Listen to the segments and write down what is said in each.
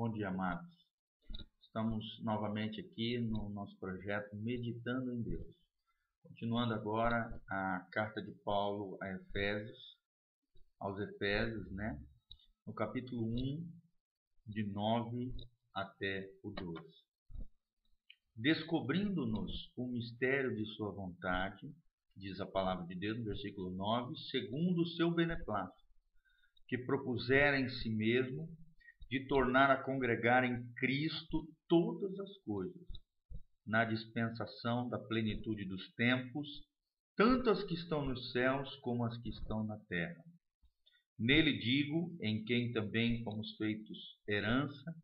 Bom dia, amados. Estamos novamente aqui no nosso projeto Meditando em Deus. Continuando agora a carta de Paulo a Efésios, aos Efésios, né? No capítulo 1, de 9 até o 12. Descobrindo-nos o mistério de sua vontade, diz a palavra de Deus no versículo 9, segundo o seu beneplácito, que propusera em si mesmo de tornar a congregar em Cristo todas as coisas, na dispensação da plenitude dos tempos, tanto as que estão nos céus como as que estão na terra. Nele digo, em quem também fomos feitos herança,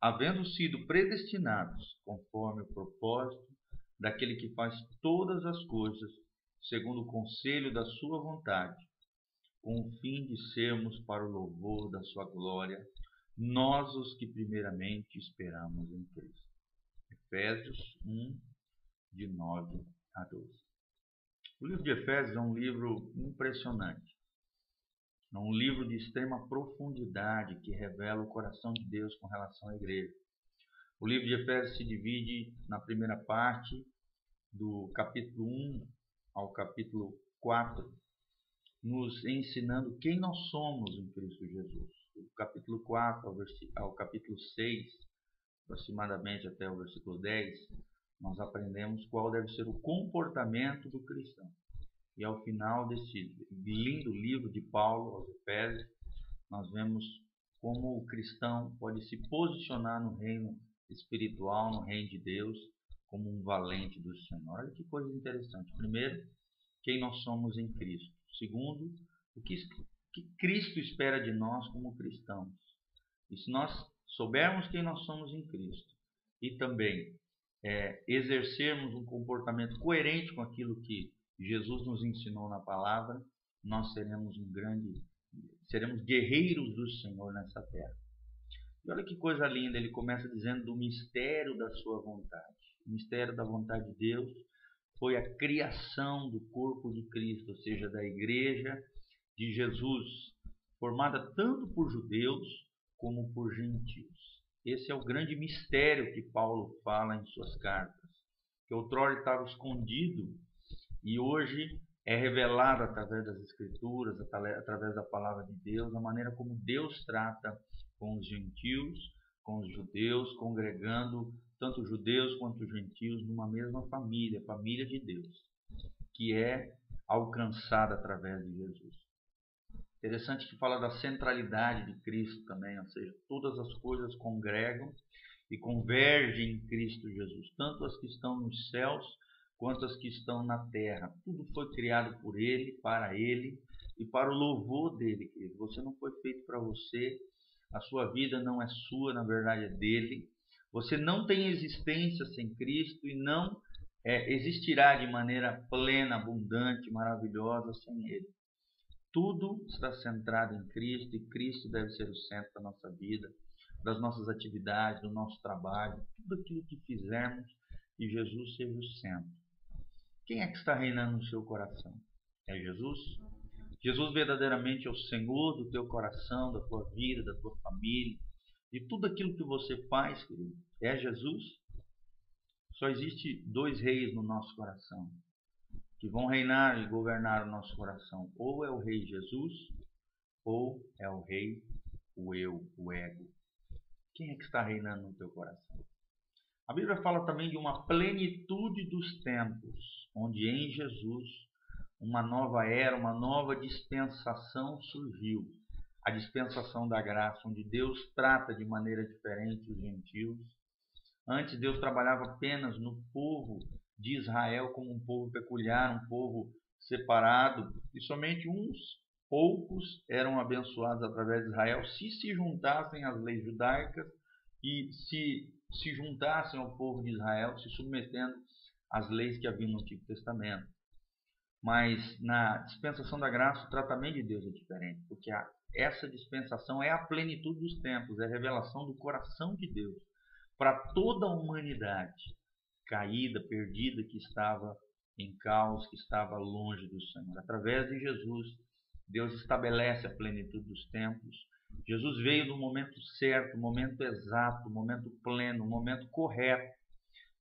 havendo sido predestinados conforme o propósito daquele que faz todas as coisas segundo o conselho da sua vontade, com o fim de sermos para o louvor da sua glória, nós os que primeiramente esperamos em Cristo. Efésios 1, de 9 a 12. O livro de Efésios é um livro impressionante. É um livro de extrema profundidade que revela o coração de Deus com relação à igreja. O livro de Efésios se divide na primeira parte do capítulo 1 ao capítulo 4, nos ensinando quem nós somos em Cristo Jesus. Capítulo 4 ao, ao capítulo 6, aproximadamente até o versículo 10, nós aprendemos qual deve ser o comportamento do cristão. E ao final desse lindo livro de Paulo aos Efésios, nós vemos como o cristão pode se posicionar no reino espiritual, no reino de Deus, como um valente do Senhor. Olha que coisa interessante. Primeiro, quem nós somos em Cristo. Segundo, o que, que Cristo espera de nós como cristãos. E se nós soubermos quem nós somos em Cristo e também é, exercermos um comportamento coerente com aquilo que Jesus nos ensinou na palavra, nós seremos um grande, seremos guerreiros do Senhor nessa terra. E olha que coisa linda, ele começa dizendo do mistério da sua vontade. O mistério da vontade de Deus foi a criação do corpo de Cristo, ou seja, da igreja de Jesus, formada tanto por judeus como por gentios. Esse é o grande mistério que Paulo fala em suas cartas, que outrora estava escondido e hoje é revelado através das Escrituras, através da palavra de Deus, a maneira como Deus trata com os gentios, com os judeus, congregando tanto judeus quanto gentios numa mesma família, família de Deus, que é alcançada através de Jesus. Interessante que fala da centralidade de Cristo também, ou seja, todas as coisas congregam e convergem em Cristo Jesus, tanto as que estão nos céus quanto as que estão na terra. Tudo foi criado por Ele, para Ele e para o louvor dele, querido. Você não foi feito para você, a sua vida não é sua, na verdade é dele. Você não tem existência sem Cristo e não é, existirá de maneira plena, abundante, maravilhosa sem Ele. Tudo está centrado em Cristo e Cristo deve ser o centro da nossa vida, das nossas atividades, do nosso trabalho, tudo aquilo que fizermos, que Jesus seja o centro. Quem é que está reinando no seu coração? É Jesus? Jesus verdadeiramente é o Senhor do teu coração, da tua vida, da tua família, de tudo aquilo que você faz, querido, é Jesus. Só existe dois reis no nosso coração que vão reinar e governar o nosso coração. Ou é o rei Jesus, ou é o rei o eu, o ego. Quem é que está reinando no teu coração? A Bíblia fala também de uma plenitude dos tempos, onde em Jesus uma nova era, uma nova dispensação surgiu a dispensação da graça, onde Deus trata de maneira diferente os gentios. Antes, Deus trabalhava apenas no povo de Israel como um povo peculiar, um povo separado, e somente uns poucos eram abençoados através de Israel se se juntassem às leis judaicas e se se juntassem ao povo de Israel, se submetendo às leis que haviam no Antigo Testamento. Mas na dispensação da graça, o tratamento de Deus é diferente, porque a essa dispensação é a plenitude dos tempos, é a revelação do coração de Deus para toda a humanidade caída, perdida, que estava em caos, que estava longe do Senhor. Através de Jesus, Deus estabelece a plenitude dos tempos Jesus veio no momento certo, momento exato, momento pleno, no momento correto.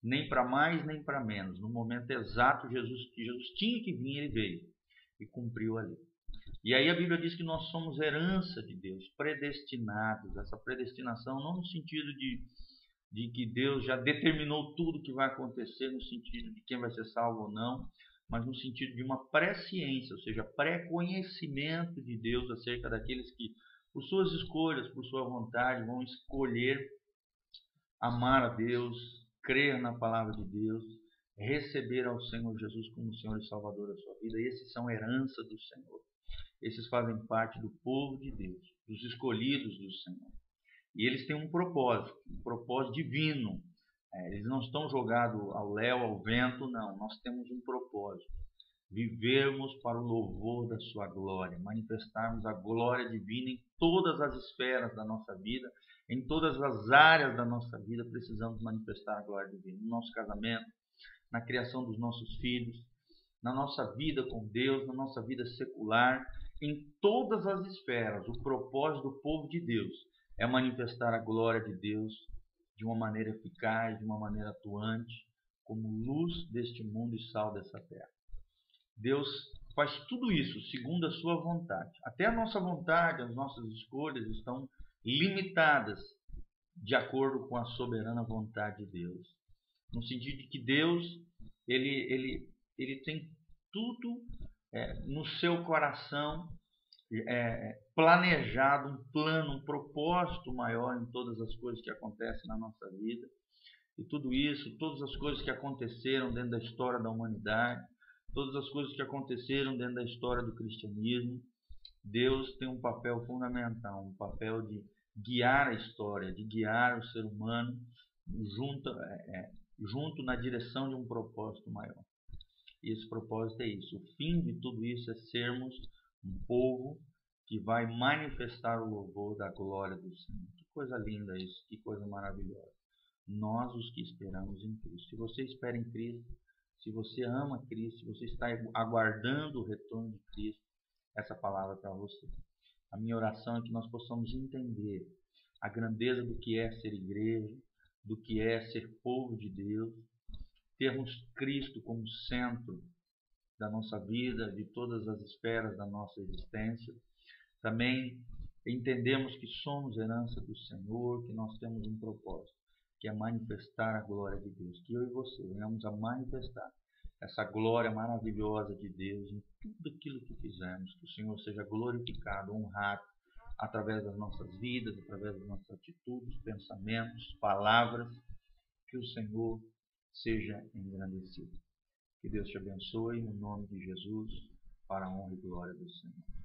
Nem para mais, nem para menos. No momento exato, Jesus, Jesus tinha que vir, ele veio e cumpriu ali. E aí a Bíblia diz que nós somos herança de Deus, predestinados. Essa predestinação não no sentido de, de que Deus já determinou tudo que vai acontecer, no sentido de quem vai ser salvo ou não, mas no sentido de uma presciência, ou seja, pré-conhecimento de Deus acerca daqueles que por suas escolhas, por sua vontade, vão escolher amar a Deus, crer na palavra de Deus, receber ao Senhor Jesus como Senhor e Salvador da sua vida. Esses são herança do Senhor. Esses fazem parte do povo de Deus, dos escolhidos do Senhor. E eles têm um propósito, um propósito divino. É, eles não estão jogados ao léu, ao vento, não. Nós temos um propósito vivermos para o louvor da Sua glória, manifestarmos a glória divina em todas as esferas da nossa vida, em todas as áreas da nossa vida, precisamos manifestar a glória divina. No nosso casamento, na criação dos nossos filhos, na nossa vida com Deus, na nossa vida secular, em todas as esferas. O propósito do povo de Deus é manifestar a glória de Deus de uma maneira eficaz, de uma maneira atuante, como luz deste mundo e sal dessa terra. Deus faz tudo isso segundo a sua vontade. Até a nossa vontade, as nossas escolhas estão limitadas de acordo com a soberana vontade de Deus. No sentido de que Deus, ele, ele, ele tem tudo é, no seu coração é, planejado, um plano, um propósito maior em todas as coisas que acontecem na nossa vida. E tudo isso, todas as coisas que aconteceram dentro da história da humanidade, todas as coisas que aconteceram dentro da história do cristianismo, Deus tem um papel fundamental, um papel de guiar a história, de guiar o ser humano junto, é, é, junto na direção de um propósito maior. E esse propósito é isso. O fim de tudo isso é sermos um povo que vai manifestar o louvor da glória do Senhor. Que coisa linda isso, que coisa maravilhosa. Nós os que esperamos em Cristo. Se você espera em Cristo, se você ama Cristo, se você está aguardando o retorno de Cristo, essa palavra é para você. A minha oração é que nós possamos entender a grandeza do que é ser igreja, do que é ser povo de Deus, termos Cristo como centro da nossa vida, de todas as esferas da nossa existência. Também entendemos que somos herança do Senhor, que nós temos um propósito que é manifestar a glória de Deus. Que eu e você venhamos a manifestar essa glória maravilhosa de Deus em tudo aquilo que fizermos. Que o Senhor seja glorificado, honrado através das nossas vidas, através das nossas atitudes, pensamentos, palavras. Que o Senhor seja engrandecido. Que Deus te abençoe, no nome de Jesus, para a honra e glória do Senhor.